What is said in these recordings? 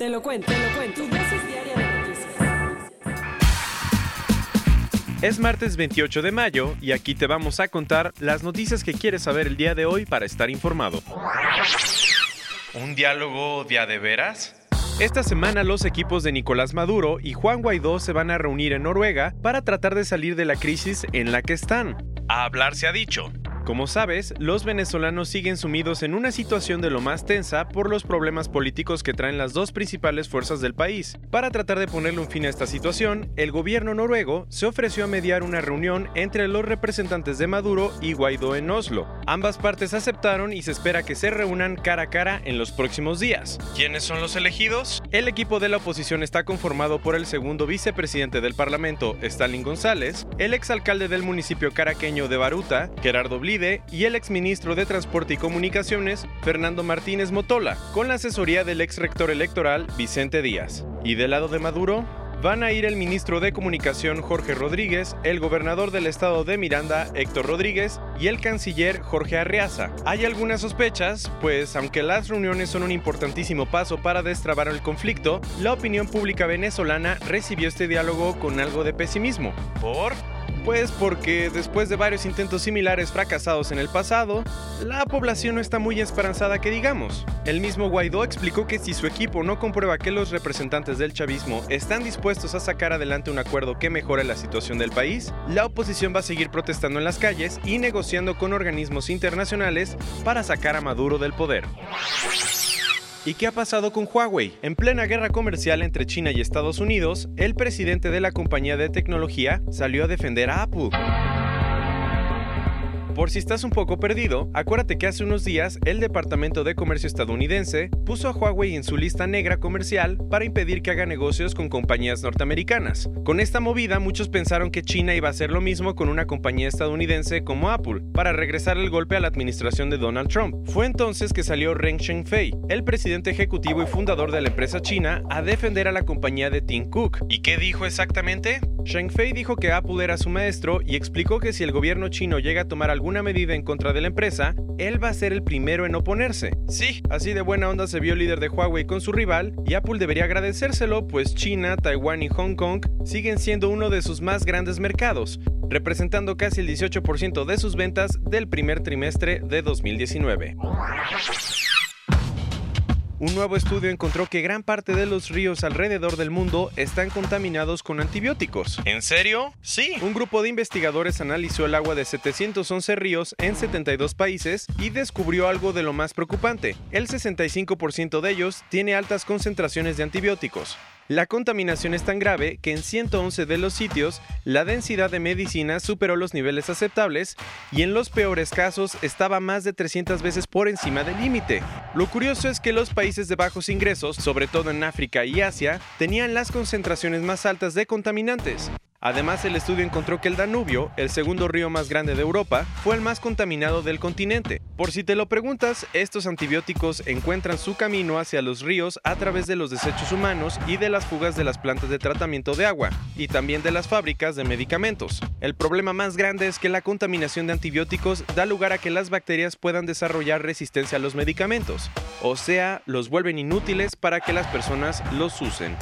Te lo cuento, te lo cuento. Tu dosis diaria de noticias. Es martes 28 de mayo y aquí te vamos a contar las noticias que quieres saber el día de hoy para estar informado. ¿Un diálogo día de veras? Esta semana los equipos de Nicolás Maduro y Juan Guaidó se van a reunir en Noruega para tratar de salir de la crisis en la que están. A hablar se ha dicho. Como sabes, los venezolanos siguen sumidos en una situación de lo más tensa por los problemas políticos que traen las dos principales fuerzas del país. Para tratar de ponerle un fin a esta situación, el gobierno noruego se ofreció a mediar una reunión entre los representantes de Maduro y Guaidó en Oslo. Ambas partes aceptaron y se espera que se reúnan cara a cara en los próximos días. ¿Quiénes son los elegidos? El equipo de la oposición está conformado por el segundo vicepresidente del Parlamento, Stalin González, el exalcalde del municipio caraqueño de Baruta, Gerardo Y el exministro de Transporte y Comunicaciones, Fernando Martínez Motola, con la asesoría del ex rector electoral, Vicente Díaz. Y del lado de Maduro, van a ir el ministro de Comunicación Jorge Rodríguez, el gobernador del estado de Miranda Héctor Rodríguez y el canciller Jorge Arreaza. Hay algunas sospechas, pues aunque las reuniones son un importantísimo paso para destrabar el conflicto, la opinión pública venezolana recibió este diálogo con algo de pesimismo. ¿Por? Pues porque después de varios intentos similares fracasados en el pasado, la población no está muy esperanzada que digamos. El mismo Guaidó explicó que si su equipo no comprueba que los representantes del chavismo están dispuestos a sacar adelante un acuerdo que mejore la situación del país, la oposición va a seguir protestando en las calles y negociando con organismos internacionales para sacar a Maduro del poder. ¿Y qué ha pasado con Huawei? En plena guerra comercial entre China y Estados Unidos, el presidente de la compañía de tecnología salió a defender a Apple. Por si estás un poco perdido, acuérdate que hace unos días el Departamento de Comercio estadounidense puso a Huawei en su lista negra comercial para impedir que haga negocios con compañías norteamericanas. Con esta movida muchos pensaron que China iba a hacer lo mismo con una compañía estadounidense como Apple, para regresar el golpe a la administración de Donald Trump. Fue entonces que salió Ren Zhengfei, el presidente ejecutivo y fundador de la empresa china, a defender a la compañía de Tim Cook. ¿Y qué dijo exactamente? Zhengfei dijo que Apple era su maestro y explicó que si el gobierno chino llega a tomar alguna medida en contra de la empresa, él va a ser el primero en oponerse. Sí, así de buena onda se vio el líder de Huawei con su rival y Apple debería agradecérselo, pues China, Taiwán y Hong Kong siguen siendo uno de sus más grandes mercados, representando casi el 18% de sus ventas del primer trimestre de 2019. Un nuevo estudio encontró que gran parte de los ríos alrededor del mundo están contaminados con antibióticos. ¿En serio? Sí. Un grupo de investigadores analizó el agua de 711 ríos en 72 países y descubrió algo de lo más preocupante. El 65% de ellos tiene altas concentraciones de antibióticos. La contaminación es tan grave que en 111 de los sitios la densidad de medicina superó los niveles aceptables y en los peores casos estaba más de 300 veces por encima del límite. Lo curioso es que los países de bajos ingresos, sobre todo en África y Asia, tenían las concentraciones más altas de contaminantes. Además, el estudio encontró que el Danubio, el segundo río más grande de Europa, fue el más contaminado del continente. Por si te lo preguntas, estos antibióticos encuentran su camino hacia los ríos a través de los desechos humanos y de las fugas de las plantas de tratamiento de agua, y también de las fábricas de medicamentos. El problema más grande es que la contaminación de antibióticos da lugar a que las bacterias puedan desarrollar resistencia a los medicamentos, o sea, los vuelven inútiles para que las personas los usen.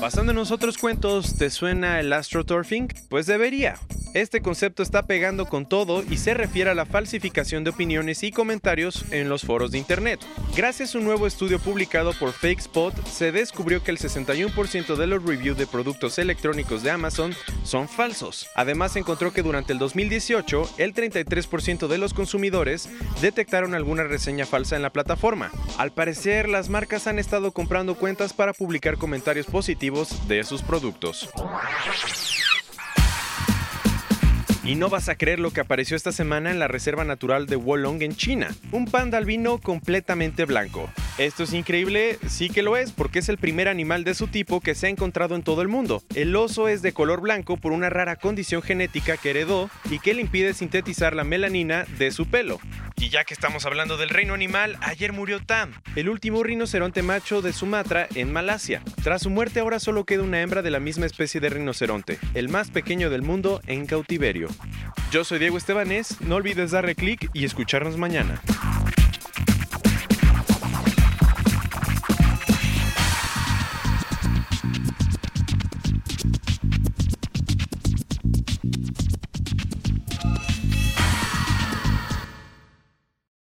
Basándonos otros cuentos, ¿te suena el astroturfing? Pues debería. Este concepto está pegando con todo y se refiere a la falsificación de opiniones y comentarios en los foros de Internet. Gracias a un nuevo estudio publicado por FakeSpot, se descubrió que el 61% de los reviews de productos electrónicos de Amazon son falsos. Además, se encontró que durante el 2018, el 33% de los consumidores detectaron alguna reseña falsa en la plataforma. Al parecer, las marcas han estado comprando cuentas para publicar comentarios positivos de sus productos. Y no vas a creer lo que apareció esta semana en la Reserva Natural de Wolong en China. Un panda albino completamente blanco. Esto es increíble, sí que lo es, porque es el primer animal de su tipo que se ha encontrado en todo el mundo. El oso es de color blanco por una rara condición genética que heredó y que le impide sintetizar la melanina de su pelo. Y ya que estamos hablando del reino animal, ayer murió Tam, el último rinoceronte macho de Sumatra en Malasia. Tras su muerte ahora solo queda una hembra de la misma especie de rinoceronte, el más pequeño del mundo en cautiverio. Yo soy Diego Estebanés, no olvides darle clic y escucharnos mañana.